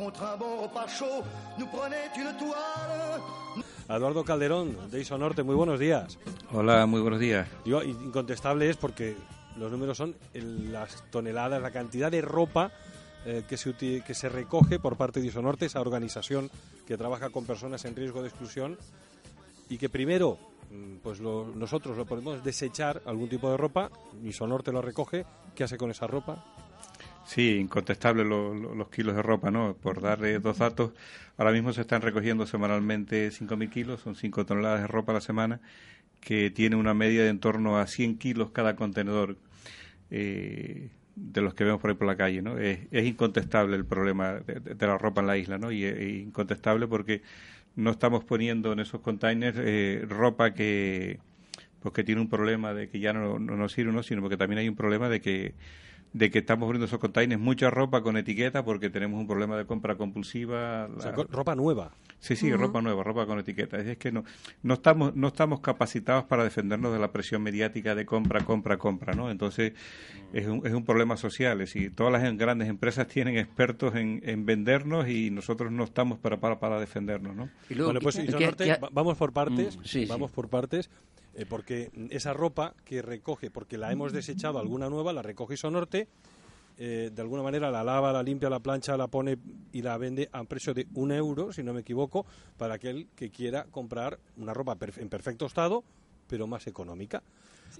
contre un bon repas chaud, nous prenait une toile. Eduardo Calderón, de Isonorte, muy buenos días. Hola, muy buenos días. Digo, incontestable es porque los números son las toneladas, la cantidad de ropa eh, que, se, uti- que se recoge por parte de Isonorte, esa organización que trabaja con personas en riesgo de exclusión y que primero mm, pues lo- nosotros lo podemos desechar algún tipo de ropa, Isonorte lo recoge, ¿qué hace con esa ropa? Sí, incontestable lo- lo- los kilos de ropa, ¿no? Por darle dos datos, ahora mismo se están recogiendo semanalmente 5.000 kilos, son 5 toneladas de ropa a la semana, que tiene una media de en torno a 100 kilos cada contenedor eh, de los que vemos por ahí por la calle, ¿no? Es, es incontestable el problema de, la ropa en la isla, ¿no? Y es, es incontestable porque no estamos poniendo en esos containers eh, ropa que pues que tiene un problema de que ya no, no nos sirve, no, sino porque también hay un problema de que de que estamos poniendo esos containers mucha ropa con etiqueta porque tenemos un problema de compra compulsiva. O sea, la- ropa nueva. Sí, sí, ropa nueva, ropa con etiqueta. Es, que no, no estamos, no estamos capacitados para defendernos de la presión mediática de compra, compra, compra, ¿no? Entonces es un, es un problema social. Es decir, todas las grandes empresas tienen expertos en, en vendernos y nosotros no estamos para, para, para defendernos, ¿no? Y luego, Bueno, pues ¿qué- Isonorte, qué- va- vamos por partes, Mm, sí, sí. vamos por partes, eh, porque esa ropa que recoge, porque la hemos desechado alguna nueva, la recoge Isonorte, eh, de alguna manera la lava, la limpia, la plancha, la pone y la vende a un precio de un euro, si no me equivoco, para aquel que quiera comprar una ropa en perfecto estado, pero más económica.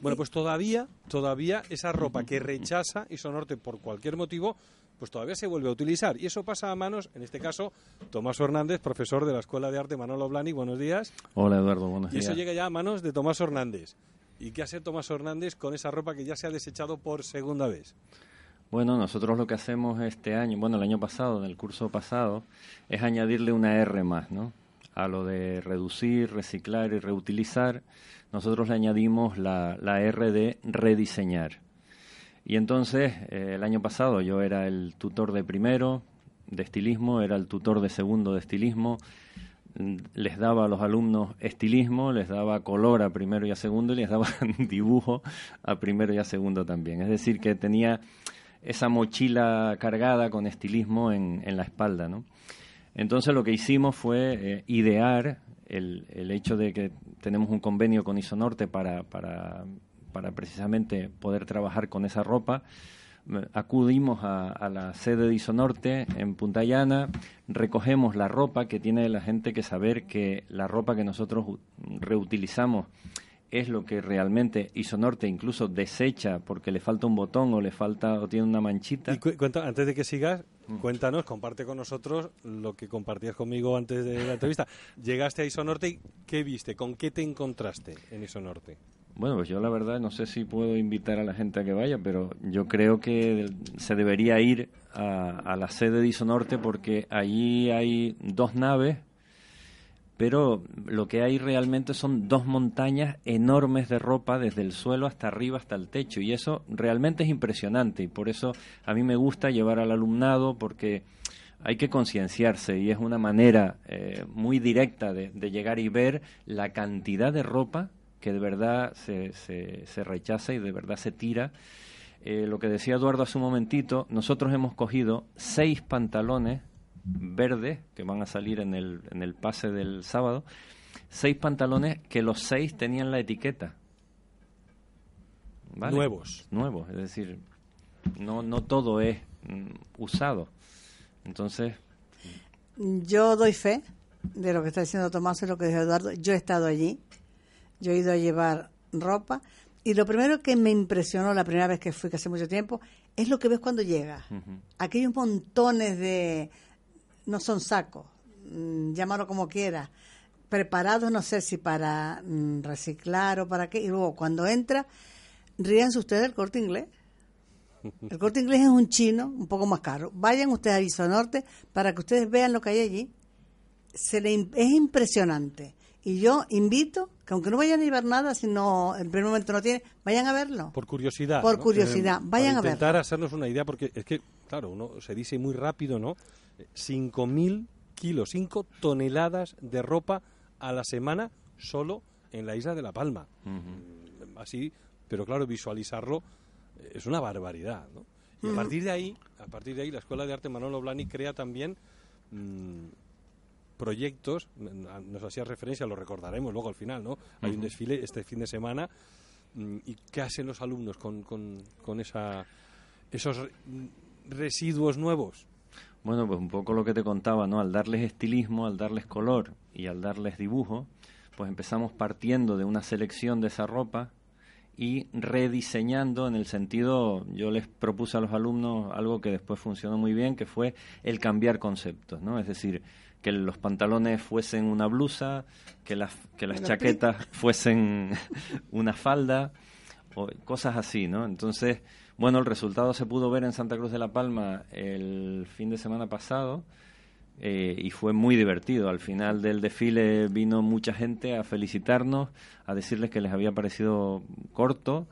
Bueno, pues todavía, todavía esa ropa que rechaza Isonorte por cualquier motivo, pues todavía se vuelve a utilizar. Y eso pasa a manos, en este caso, Tomás Hernández, profesor de la Escuela de Arte Manolo Blani, buenos días. Hola Eduardo, buenos Y eso días. llega ya a manos de Tomás Hernández. ¿Y qué hace Tomás Hernández con esa ropa que ya se ha desechado por segunda vez? Bueno, nosotros lo que hacemos este año, bueno, el año pasado, en el curso pasado, es añadirle una R más, ¿no? A lo de reducir, reciclar y reutilizar, nosotros le añadimos la, la R de rediseñar. Y entonces, eh, el año pasado yo era el tutor de primero de estilismo, era el tutor de segundo de estilismo, mm, les daba a los alumnos estilismo, les daba color a primero y a segundo y les daba dibujo a primero y a segundo también. Es decir, que tenía esa mochila cargada con estilismo en, en la espalda, ¿no? Entonces lo que hicimos fue eh, idear el, el hecho de que tenemos un convenio con Isonorte para, para, para precisamente poder trabajar con esa ropa. Acudimos a, a la sede de Isonorte en Punta Llana, recogemos la ropa que tiene la gente que saber que la ropa que nosotros reutilizamos es lo que realmente Isonorte incluso desecha porque le falta un botón o le falta o tiene una manchita. Y cu- cuenta, antes de que sigas, cuéntanos, comparte con nosotros lo que compartías conmigo antes de la entrevista. Llegaste a Isonorte y ¿qué viste? ¿Con qué te encontraste en Isonorte? Bueno, pues yo la verdad no sé si puedo invitar a la gente a que vaya, pero yo creo que se debería ir a, a la sede de Isonorte porque allí hay dos naves, pero lo que hay realmente son dos montañas enormes de ropa desde el suelo hasta arriba, hasta el techo, y eso realmente es impresionante y por eso a mí me gusta llevar al alumnado porque hay que concienciarse y es una manera eh, muy directa de, de llegar y ver la cantidad de ropa que de verdad se, se, se rechaza y de verdad se tira. Eh, lo que decía Eduardo hace un momentito, nosotros hemos cogido seis pantalones verdes que van a salir en el, en el pase del sábado, seis pantalones que los seis tenían la etiqueta. ¿Vale? Nuevos. Nuevos, es decir, no, no todo es mm, usado. Entonces, Yo doy fe de lo que está diciendo Tomás y lo que dijo Eduardo. Yo he estado allí, yo he ido a llevar ropa y lo primero que me impresionó la primera vez que fui, que hace mucho tiempo, es lo que ves cuando llegas. Aquellos montones de, no son sacos, mm, llámalo como quieras, preparados, no sé si para mm, reciclar o para qué, y luego cuando entra, ríanse ustedes del corte inglés. El corte inglés es un chino un poco más caro. Vayan ustedes a Isonorte para que ustedes vean lo que hay allí. Se le, es impresionante. Y yo invito que aunque no vayan a llevar nada, si no, en primer momento no tienen, vayan a verlo. Por curiosidad. Por ¿no? curiosidad, vayan a para intentar verlo. hacernos una idea, porque es que, claro, uno se dice muy rápido, ¿no? 5.000 kilos, 5 toneladas de ropa a la semana solo en la isla de La Palma. Así, pero claro, visualizarlo eh, es una barbaridad, ¿no? Y a partir de ahí, a partir de ahí, la Escuela de Arte Manolo Blani crea también mm, proyectos, nos hacía referencia, lo recordaremos luego al final, ¿no? Hay un desfile este fin de semana mm, y qué hacen los alumnos con, con, con esa, esos mm, residuos nuevos. Bueno, pues un poco lo que te contaba, ¿no? Al darles estilismo, al darles color y al darles dibujo, pues empezamos partiendo de una selección de esa ropa y rediseñando en el sentido, yo les propuse a los alumnos algo que después funcionó muy bien, que fue el cambiar conceptos, ¿no? Es decir, que los pantalones fuesen una blusa, que las, que las chaquetas fuesen una falda, o cosas así, ¿no? Entonces, bueno, el resultado se pudo ver en Santa Cruz de la Palma el fin de semana pasado eh, y fue muy divertido. Al final del desfile vino mucha gente a felicitarnos, a decirles que les había parecido corto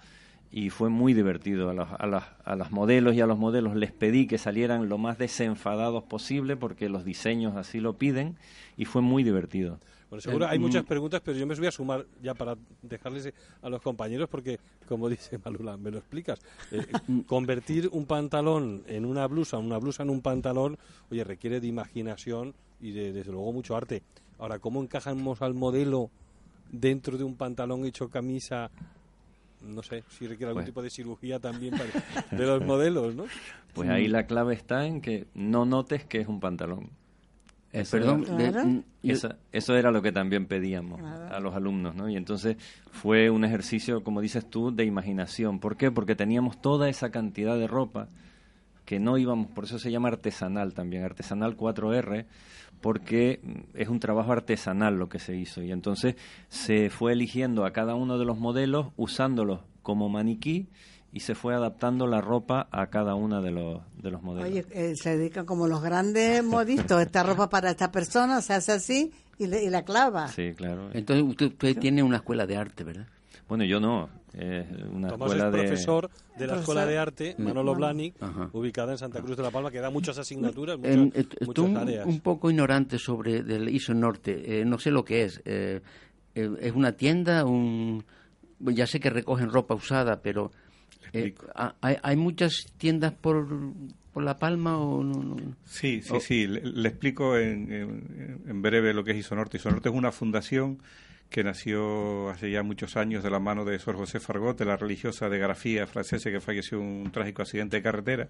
y fue muy divertido. A los, a, las, a las modelos y a los modelos les pedí que salieran lo más desenfadados posible porque los diseños así lo piden y fue muy divertido. Bueno, seguro hay muchas mm. preguntas, pero yo me voy a sumar ya para dejarles a los compañeros porque, como dice Malula, me lo explicas. Eh, convertir un pantalón en una blusa, una blusa en un pantalón, oye, requiere de imaginación y de, desde luego mucho arte. Ahora, ¿cómo encajamos al modelo dentro de un pantalón hecho camisa? No sé, si requiere algún Pues- tipo de cirugía también para- de los modelos, ¿no? Pues ahí la clave está en que no notes que es un pantalón. Eh, Eso perdón, era- de- Esa- eso era lo que también pedíamos Claro. a los alumnos, ¿no? Y entonces fue un ejercicio, como dices tú, de imaginación. ¿Por qué? Porque teníamos toda esa cantidad de ropa que no íbamos, por eso se llama artesanal también, artesanal 4R, porque es un trabajo artesanal lo que se hizo. Y entonces se fue eligiendo a cada uno de los modelos, usándolos como maniquí, y se fue adaptando la ropa a cada uno de los, de los modelos. Oye, eh, se dedican como los grandes modistas. Esta ropa para esta persona se hace así y, le- y la clava. Sí, claro. Entonces usted, usted tiene una escuela de arte, ¿verdad? Bueno, yo no. Es una Tomás escuela es de... profesor de la Profesor. Escuela de Arte, Manolo. Blahnik, Ajá. ubicada en Santa Cruz de la Palma, que da muchas asignaturas, muchas, En- est- estoy muchas un, tareas. un poco ignorante sobre del ISO Norte. Eh, no sé lo que es. Eh, eh, ¿Es una tienda? un Ya sé que recogen ropa usada, pero... eh, explico. ¿ha- ¿hay, hay muchas tiendas por, por La Palma o no? no? Sí, sí, Oh. sí. Le, le explico en, en- en breve lo que es Isonorte. Isonorte es una fundación que nació hace ya muchos años de la mano de Sor José Fargot, de la religiosa de grafía francesa que falleció en un trágico accidente de carretera.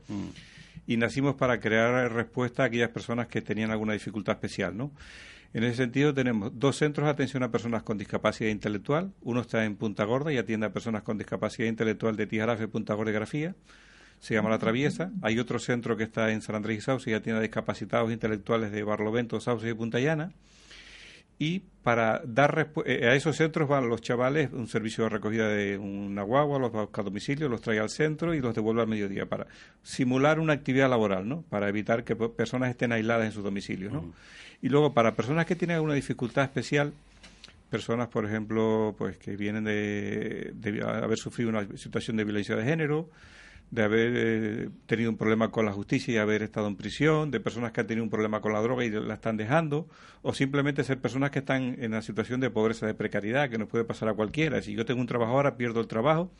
Y nacimos para crear respuesta a aquellas personas que tenían alguna dificultad especial, ¿no? En ese sentido tenemos dos centros de atención a personas con discapacidad intelectual. Uno está en Punta Gorda y atiende a personas con discapacidad intelectual de Tijarafe, Punta Gorda y Grafía se llama La Traviesa. Hay otro centro que está en San Andrés y Sauce y atiende a discapacitados intelectuales de Barlovento, Sauce y Punta Llana. Y para dar eh, a esos centros van los chavales, un servicio de recogida de una guagua, los busca a domicilio, los trae al centro y los devuelve al mediodía para simular una actividad laboral, ¿no? Para evitar que pe- personas estén aisladas en sus domicilios, ¿no? Y luego para personas que tienen alguna dificultad especial, personas, por ejemplo, pues que vienen de, de haber sufrido una situación de violencia de género, de haber eh, tenido un problema con la justicia y haber estado en prisión, de personas que han tenido un problema con la droga y la están dejando, o simplemente ser personas que están en una situación de pobreza, de precariedad, que nos puede pasar a cualquiera. Si yo tengo un trabajo ahora, pierdo el trabajo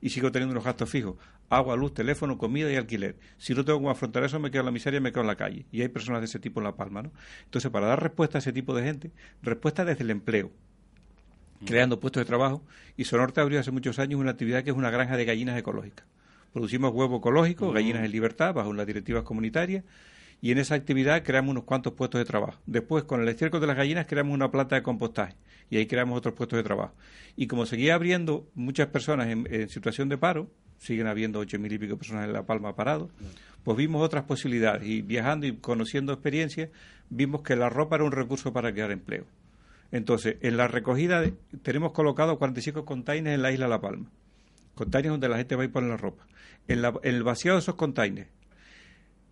y sigo teniendo unos gastos fijos, agua, luz, teléfono, comida y alquiler. Si no tengo cómo afrontar eso, me quedo en la miseria y me quedo en la calle. Y hay personas de ese tipo en La Palma, ¿no? Entonces, para dar respuesta a ese tipo de gente, respuesta desde el empleo, creando puestos de trabajo. Y Sonorte abrió hace muchos años una actividad que es una granja de gallinas ecológicas. Producimos huevo ecológico, gallinas en libertad, bajo las directivas comunitarias, y en esa actividad creamos unos cuantos puestos de trabajo. Después, con el estiércol de las gallinas, creamos una planta de compostaje, y ahí creamos otros puestos de trabajo. Y como seguía abriendo muchas personas en, en situación de paro, siguen habiendo ocho mil y pico personas en La Palma parados, pues vimos otras posibilidades, y viajando y conociendo experiencias, vimos que la ropa era un recurso para crear empleo. Entonces, en la recogida de- tenemos colocado 45 containers en la isla La Palma. Containers donde la gente va y pone la ropa. En, la- en el vaciado de esos containers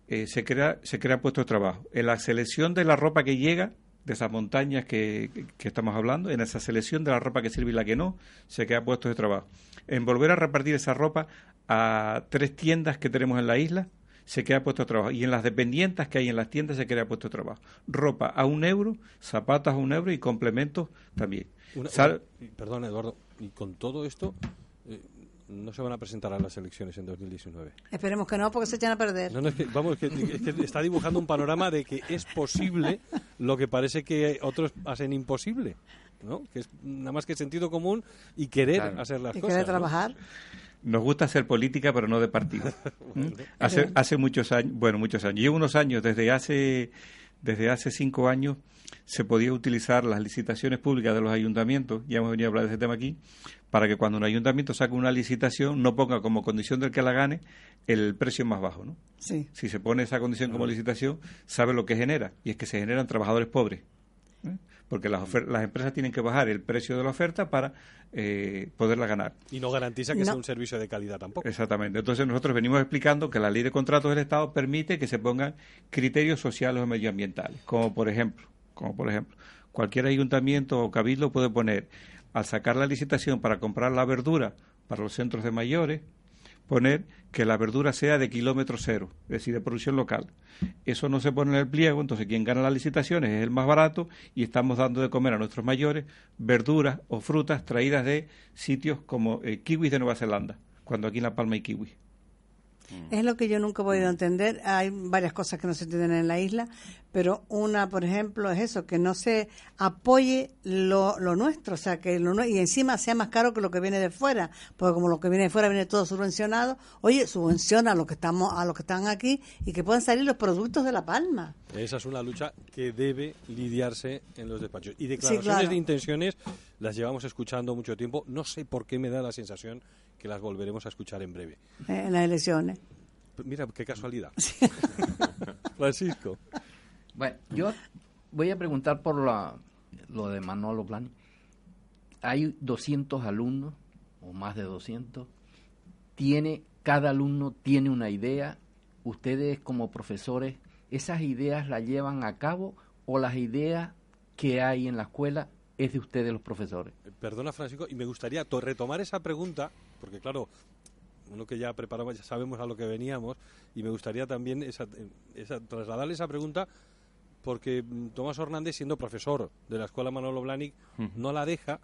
eh, se crea se crean puestos de trabajo. En la selección de la ropa que llega de esas montañas que, que- estamos hablando, en esa selección de la ropa que sirve y la que no, se crean puestos de trabajo. En volver a repartir esa ropa a tres tiendas que tenemos en la isla, se crea puesto de trabajo. Y en las dependientes que hay en las tiendas se crea puesto de trabajo. Ropa a un euro, zapatos a un euro y complementos también. Una- perdón, Eduardo, y con todo esto, no se van a presentar a las elecciones en 2019. Esperemos que no, porque se echan a perder. No, no, es que, vamos, es que, es que está dibujando un panorama de que es posible lo que parece que otros hacen imposible, ¿no? Que es nada más que sentido común y querer Claro. hacer las Y cosas. querer ¿no? trabajar. Nos gusta hacer política, pero no de partido. ¿Mm? hace, hace muchos años, bueno, muchos años, llevo unos años, desde hace, desde hace cinco años, se podía utilizar las licitaciones públicas de los ayuntamientos, ya hemos venido a hablar de ese tema aquí, para que cuando un ayuntamiento saque una licitación no ponga como condición del que la gane el precio más bajo, ¿no? Sí. Si se pone esa condición como licitación, sabe lo que genera, y es que se generan trabajadores pobres. ¿eh? Porque las, las empresas tienen que bajar el precio de la oferta para eh, poderla ganar. Y no garantiza que No. sea un servicio de calidad tampoco. Exactamente. Entonces nosotros venimos explicando que la ley de contratos del Estado permite que se pongan criterios sociales o medioambientales, como por ejemplo, como por ejemplo, cualquier ayuntamiento o cabildo puede poner al sacar la licitación para comprar la verdura para los centros de mayores, poner que la verdura sea de kilómetro cero, es decir, de producción local. Eso no se pone en el pliego, entonces quien gana las licitaciones es el más barato y estamos dando de comer a nuestros mayores verduras o frutas traídas de sitios como eh, kiwis de Nueva Zelanda, cuando aquí en La Palma hay kiwis. Es lo que yo nunca he podido entender. Hay varias cosas que no se entienden en la isla, pero una, por ejemplo, es eso, que no se apoye lo, lo nuestro, o sea, que lo y encima sea más caro que lo que viene de fuera, porque como lo que viene de fuera viene todo subvencionado, oye, subvenciona a los que estamos a los que están aquí y que puedan salir los productos de La Palma. Esa es una lucha que debe lidiarse en los despachos. Y declaraciones claro. de intenciones las llevamos escuchando mucho tiempo. No sé por qué me da la sensación que las volveremos a escuchar en breve. eh, en las elecciones. Mira, qué casualidad. Francisco. Bueno, yo voy a preguntar por la, lo de Manolo Plan. Hay 200 alumnos, o más de 200. Tiene, cada alumno tiene una idea. Ustedes como profesores, ¿esas ideas las llevan a cabo o las ideas que hay en la escuela es de ustedes los profesores? Eh, Perdona, Francisco, y me gustaría to- retomar esa pregunta, porque claro, uno que ya preparamos, ya sabemos a lo que veníamos, y me gustaría también esa, eh, esa- trasladarle esa pregunta, porque mm, Tomás Hernández, siendo profesor de la escuela Manolo Blahnik, no la deja,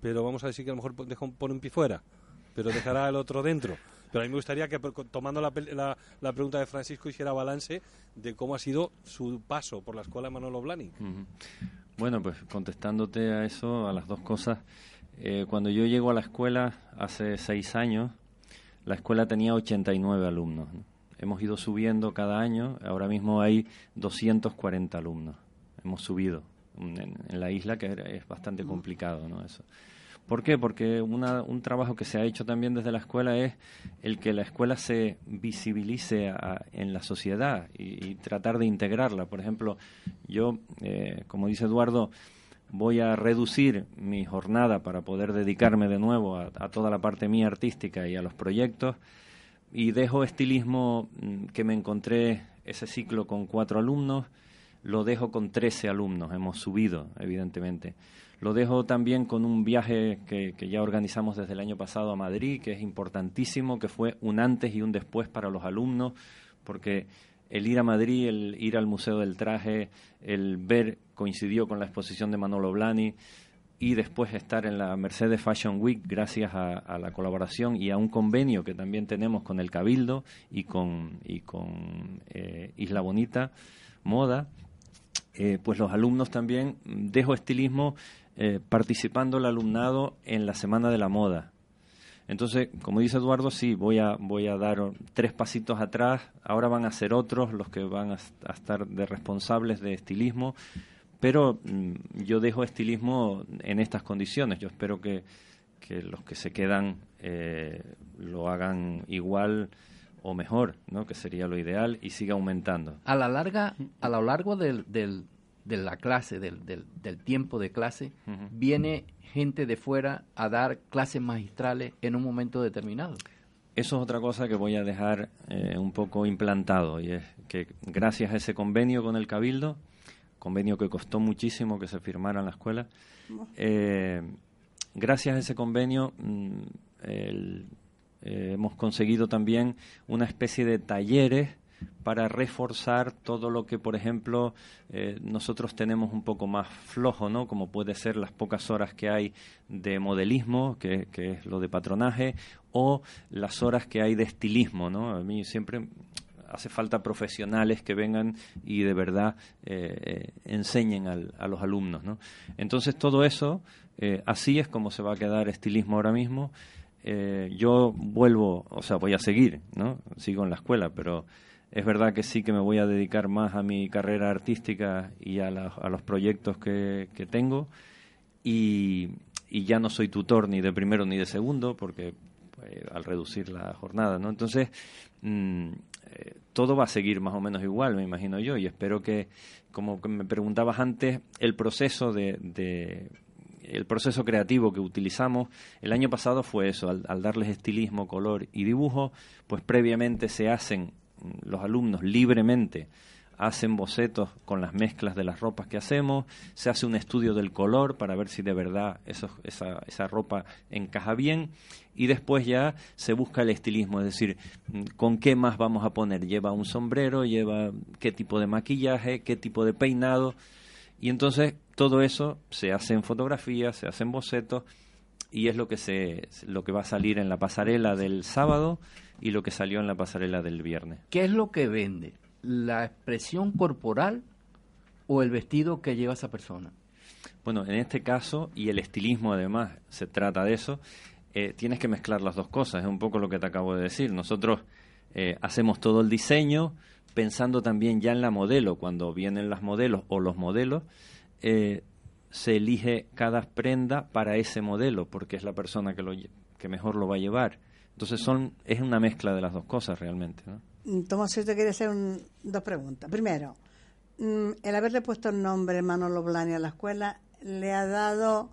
pero vamos a decir que a lo mejor deja un- pone un pie fuera, pero dejará el otro dentro. Pero a mí me gustaría que, tomando la, pel- la- la pregunta de Francisco, hiciera balance de cómo ha sido su paso por la escuela Manolo Blahnik. Bueno, pues contestándote a eso, a las dos cosas, eh, cuando yo llego a la escuela hace seis años, la escuela tenía 89 alumnos. ¿no? Hemos ido subiendo cada año, ahora mismo hay 240 alumnos. Hemos subido en, en la isla, que es bastante complicado, ¿no? Eso. ¿Por qué? Porque una- un trabajo que se ha hecho también desde la escuela es el que la escuela se visibilice a- en la sociedad y, tratar de integrarla. Por ejemplo, yo, eh, como dice Eduardo, voy a reducir mi jornada para poder dedicarme de nuevo a, a toda la parte mía artística y a los proyectos y dejo estilismo mm, que me encontré ese ciclo con cuatro alumnos, lo dejo con 13 alumnos, hemos subido, evidentemente. Lo dejo también con un viaje que, que ya organizamos desde el año pasado a Madrid, que es importantísimo, que fue un antes y un después para los alumnos, porque el ir a Madrid, el ir al Museo del Traje, el ver, coincidió con la exposición de Manolo Blani, y después estar en la Mercedes Fashion Week gracias a, la colaboración y a un convenio que también tenemos con el Cabildo y con, y con eh, Isla Bonita Moda, eh, pues los alumnos también dejo estilismo eh, participando el alumnado en la Semana de la Moda. Entonces, como dice Eduardo, sí, voy a, voy a dar tres pasitos atrás, ahora van a ser otros los que van a, estar de responsables de estilismo, pero mm, yo dejo estilismo en estas condiciones. Yo espero que, que los que se quedan eh, lo hagan igual o mejor, ¿no? que sería lo ideal, y siga aumentando. A la larga, a lo largo del- de la clase, del, del, del tiempo de clase, viene gente de fuera a dar clases magistrales en un momento determinado. Eso es otra cosa que voy a dejar eh, un poco implantado y es que gracias a ese convenio con el Cabildo, convenio que costó muchísimo que se firmara en la escuela, eh, gracias a ese convenio mm, el- eh, hemos conseguido también una especie de talleres para reforzar todo lo que, por ejemplo, eh, nosotros tenemos un poco más flojo, ¿no? Como puede ser las pocas horas que hay de modelismo, que, es lo de patronaje, o las horas que hay de estilismo, ¿no? A mí siempre hace falta profesionales que vengan y de verdad eh, eh, enseñen a los alumnos, ¿no? Entonces todo eso, así es como se va a quedar estilismo ahora mismo. yo vuelvo, o sea, voy a seguir, ¿no? Sigo en la escuela, pero es verdad que sí que me voy a dedicar más a mi carrera artística y a, los proyectos que, tengo y, ya no soy tutor ni de primero ni de segundo porque pues, al reducir la jornada, ¿no? Entonces, mm, eh, todo va a seguir más o menos igual, me imagino yo, y espero que, como me preguntabas antes, el proceso de, el proceso creativo que utilizamos el año pasado fue eso, al, al darles estilismo, color y dibujo, pues previamente se hacen los alumnos libremente hacen bocetos con las mezclas de las ropas que hacemos, se hace un estudio del color para ver si de verdad esa, esa ropa encaja bien y después ya se busca el estilismo, es decir, con qué más vamos a poner, lleva un sombrero, lleva qué tipo de maquillaje, qué tipo de peinado y entonces todo eso se hace en fotografía, se hace en bocetos y es lo que se lo que va a salir en la pasarela del sábado y lo que salió en la pasarela del viernes. ¿Qué es lo que vende? ¿La expresión corporal o el vestido que lleva esa persona? Bueno, en este caso, y el estilismo además se trata de eso, eh, tienes que mezclar las dos cosas, es un poco lo que te acabo de decir. Nosotros eh, hacemos todo el diseño pensando también ya en la modelo, cuando vienen las modelos o los modelos, eh, se elige cada prenda para ese modelo, porque es la persona que, lo, que mejor lo va a llevar. Entonces son es una mezcla de las dos cosas realmente. ¿no? Mm, Tomás, yo te quería hacer dos preguntas. Primero, mm, el haberle puesto el nombre Manolo Blani a la escuela le ha dado,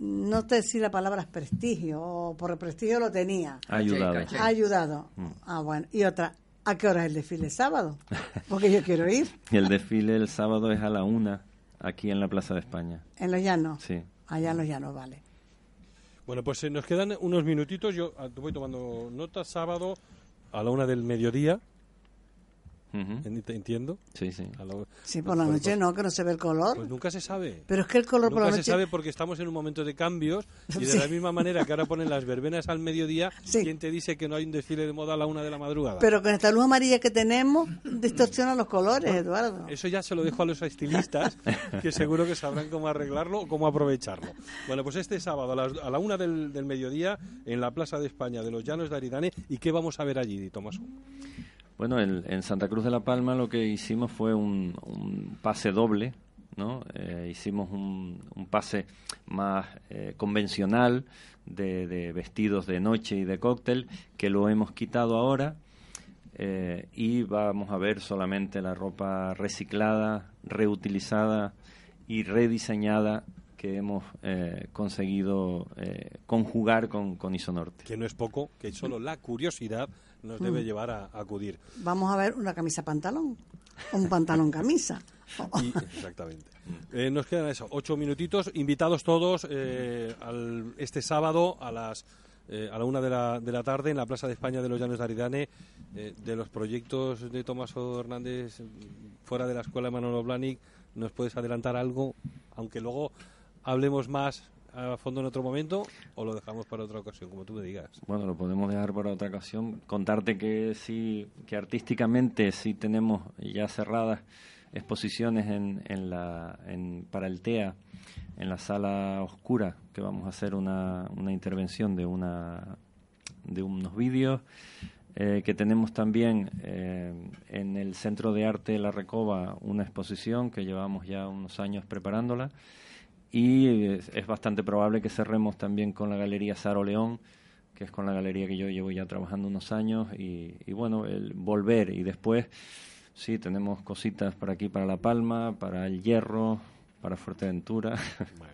no te decir la palabra prestigio, o por el prestigio lo tenía. Ha ayudado. Ha ayudado. Mm. Ah, bueno. Y otra, ¿a qué hora es el desfile sábado? Porque yo quiero ir. el desfile el sábado es a la una, aquí en la Plaza de España. ¿En Los Llanos? Sí. Allá en Los Llanos, vale. Bueno, pues eh, nos quedan unos minutitos. Yo ah, voy tomando nota. Sábado a la una del mediodía ¿Entiendo? Sí, sí. Sí, por la noche no, que no se ve el color. Pues nunca se sabe. Pero es que el color por la noche... se sabe porque estamos en un momento de cambios y de la misma manera que ahora ponen las verbenas al mediodía, ¿quién te dice que no hay un desfile de moda a la una de la madrugada? Pero con esta luz amarilla que tenemos, distorsiona los colores, Eduardo. Eso ya se lo dejo a los estilistas, que seguro que sabrán cómo arreglarlo o cómo aprovecharlo. Bueno, pues este sábado a, la una del, del, mediodía en la Plaza de España de los Llanos de Aridane, ¿y qué vamos a ver allí, Tomás? Bueno, en, Santa Cruz de la Palma lo que hicimos fue un, pase doble, ¿no? Eh, hicimos un, pase más eh, convencional de, vestidos de noche y de cóctel, que lo hemos quitado ahora eh, y vamos a ver solamente la ropa reciclada, reutilizada y rediseñada que hemos conseguido conjugar con, con Isonorte. Que no es poco, que solo la curiosidad nos debe mm. llevar a, acudir. Vamos a ver una camisa pantalón, un pantalón camisa. exactamente. Eh, nos quedan eso, ocho minutitos, invitados todos eh, este sábado a las eh, a la una de la, de la tarde en la Plaza de España de los Llanos de Aridane de los proyectos de Tomás Hernández fuera de la escuela de Manolo Blanic. ¿Nos puedes adelantar algo? Aunque luego hablemos más a fondo en otro momento o lo dejamos para otra ocasión, como tú me digas? Bueno, lo podemos dejar para otra ocasión. Contarte que sí, que artísticamente sí tenemos ya cerradas exposiciones en, en la, en, para el TEA en la sala oscura, que vamos a hacer una, una intervención de, una, de unos vídeos. Eh, que tenemos también eh, en el Centro de Arte de La Recoba una exposición que llevamos ya unos años preparándola y es, bastante probable que cerremos también con la Galería Saro León, que es con la galería que yo llevo ya trabajando unos años. Y, bueno, el volver y después, sí, tenemos cositas para aquí, para La Palma, para El Hierro, para Fuerteventura.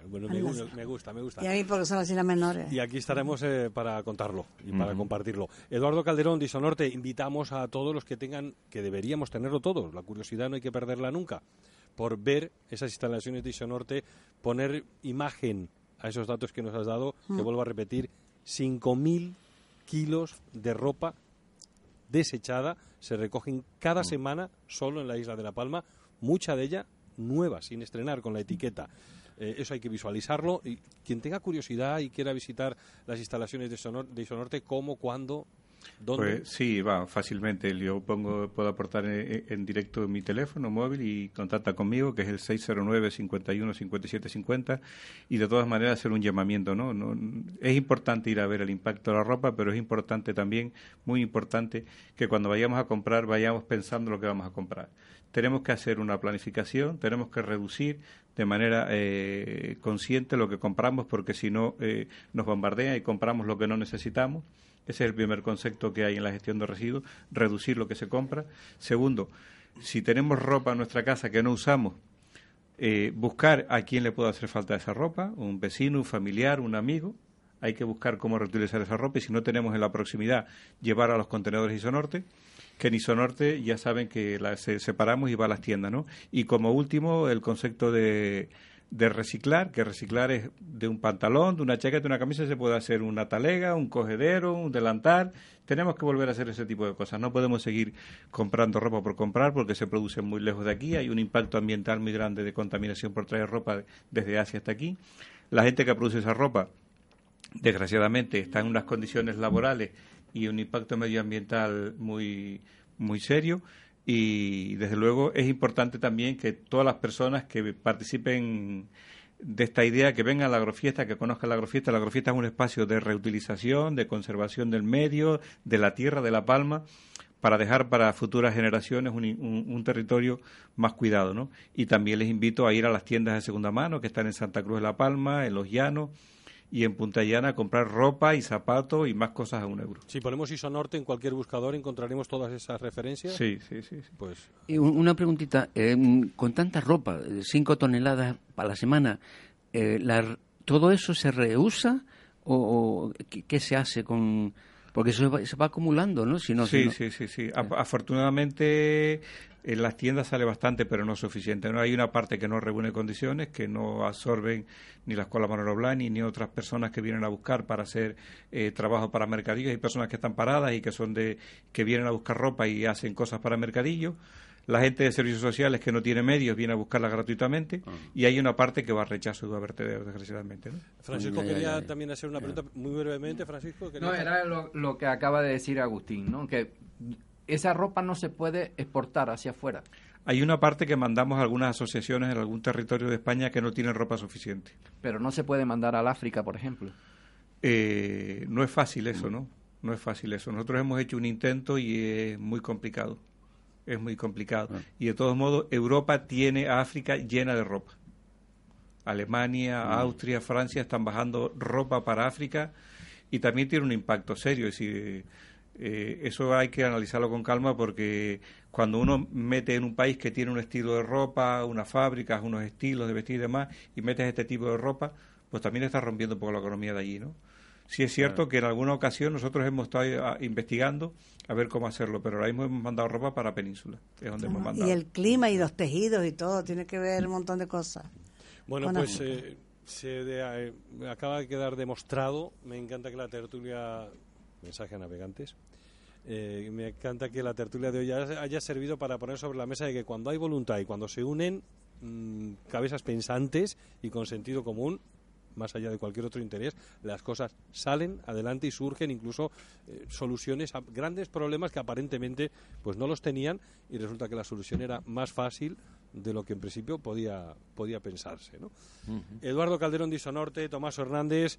Bueno, me, gusta, me gusta. Y a mí porque son las islas menores. Y aquí estaremos eh, para contarlo y para compartirlo. Eduardo Calderón, Disonorte, invitamos a todos los que tengan, que deberíamos tenerlo todos, la curiosidad no hay que perderla nunca, por ver esas instalaciones de Isonorte, poner imagen a esos datos que nos has dado, que mm. vuelvo a repetir, 5.000 kilos de ropa desechada se recogen cada Mm. semana solo en la isla de La Palma, mucha de ella nueva, sin estrenar, con la etiqueta. Eh, eso hay que visualizarlo y quien tenga curiosidad y quiera visitar las instalaciones de, Sonor- de Isonorte, cómo, cuándo. Pues sí, va, fácilmente. Yo pongo, puedo aportar en, en directo mi teléfono móvil y contacta conmigo, que es el 609 51 57 50 y de todas maneras hacer un llamamiento, ¿no? no es importante ir a ver el impacto de la ropa, pero es importante también, muy importante, que cuando vayamos a comprar vayamos pensando lo que vamos a comprar. Tenemos que hacer una planificación, tenemos que reducir de manera eh, consciente lo que compramos, porque si no eh, nos bombardean y compramos lo que no necesitamos. Ese es el primer concepto que hay en la gestión de residuos, reducir lo que se compra. Segundo, si tenemos ropa en nuestra casa que no usamos, eh, buscar a quién le puede hacer falta esa ropa, un vecino, un familiar, un amigo. Hay que buscar cómo reutilizar esa ropa y si no tenemos en la proximidad, llevar a los contenedores Isonorte, que en Isonorte ya saben que la se- separamos y va a las tiendas, ¿no? Y como último, el concepto de, de reciclar, que reciclar es de un pantalón, de una chaqueta, de una camisa, se puede hacer una talega, un cogedero, un delantal. Tenemos que volver a hacer ese tipo de cosas. No podemos seguir comprando ropa por comprar porque se produce muy lejos de aquí. Hay un impacto ambiental muy grande de contaminación por traer ropa desde Asia hasta aquí. La gente que produce esa ropa, desgraciadamente, está en unas condiciones laborales y un impacto medioambiental muy, muy serio. Y desde luego es importante también que todas las personas que participen de esta idea, que vengan a la agrofiesta, que conozcan la agrofiesta. La agrofiesta es un espacio de reutilización, de conservación del medio, de la tierra, de la palma, para dejar para futuras generaciones un, un- un territorio más cuidado. ¿no? Y también les invito a ir a las tiendas de segunda mano que están en Santa Cruz de la Palma, en Los Llanos y en Punta Llana a comprar ropa y zapatos y más cosas a un euro. Si ponemos Isonorte en cualquier buscador, encontraremos todas esas referencias. Sí, sí, sí. sí. Pues Y un- una preguntita, eh, con tanta ropa, eh, cinco toneladas para la semana, eh, la- ¿todo eso se reusa o, o qué, qué se hace con...? Porque eso se va, se va acumulando, ¿no? Si no, si sí, no- sí, sí, sí. A- Afortunadamente en las tiendas sale bastante, pero no suficiente. No hay una parte que no reúne condiciones, que no absorben ni la Escuela Manolo Blani ni otras personas que vienen a buscar para hacer eh, trabajo para mercadillos. Hay personas que están paradas y que son de que vienen a buscar ropa y hacen cosas para mercadillos. La gente de servicios sociales que no tiene medios viene a buscarla gratuitamente y hay una parte que va a rechazo y va a vertederos, desgraciadamente. ¿no? Francisco quería ya, ya. también hacer una pregunta muy brevemente, Francisco. No, era lo, lo que acaba de decir Agustín, ¿no? Que esa ropa no se puede exportar hacia afuera. Hay una parte que mandamos a algunas asociaciones en algún territorio de España que no tienen ropa suficiente. Pero no se puede mandar al África, por ejemplo. Eh, no es fácil eso, ¿no? No es fácil eso. Nosotros hemos hecho un intento y es muy complicado. Es muy complicado. Y de todos modos, Europa tiene a África llena de ropa. Alemania, Austria, Francia están bajando ropa para África y también tiene un impacto serio. Es decir, eh, eso hay que analizarlo con calma porque cuando uno mete en un país que tiene un estilo de ropa, unas fábricas, unos estilos de vestir y demás, y metes este tipo de ropa, pues también está rompiendo un poco la economía de allí, ¿no? Sí es cierto que en alguna ocasión nosotros hemos estado ah, investigando a ver cómo hacerlo, pero ahora mismo hemos mandado ropa para Península, es donde hemos mandado. Y el clima y los tejidos y todo, tiene que ver un montón de cosas. Bueno, Bueno. pues eh, se de- eh, acaba de quedar demostrado. Me encanta que la tertulia. Mensaje a navegantes. Eh, me encanta que la tertulia de hoy haya, servido para poner sobre la mesa de que cuando hay voluntad y cuando se unen mm, cabezas pensantes y con sentido común, más allá de cualquier otro interés, las cosas salen adelante y surgen incluso eh, soluciones a grandes problemas que aparentemente pues no los tenían y resulta que la solución era más fácil de lo que en principio podía podía pensarse, ¿no? Eduardo Calderón Disonorte, Tomás Hernández,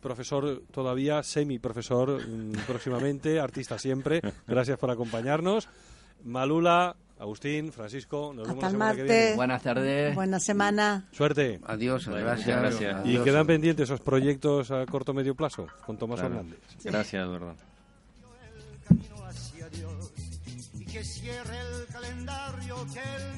profesor todavía, semi-profesor mm, próximamente, artista siempre. Gracias por acompañarnos. Malula, Agustín, Francisco, nos vemos Hasta la el semana que martes. viene. Buenas tardes. Buena semana. Suerte. Adiós, Bueno, gracias. gracias. Y adiós. quedan pendientes esos proyectos a corto medio plazo con Tomás Claro. Hernández. Gracias, Eduardo. que cierre el calendario que él me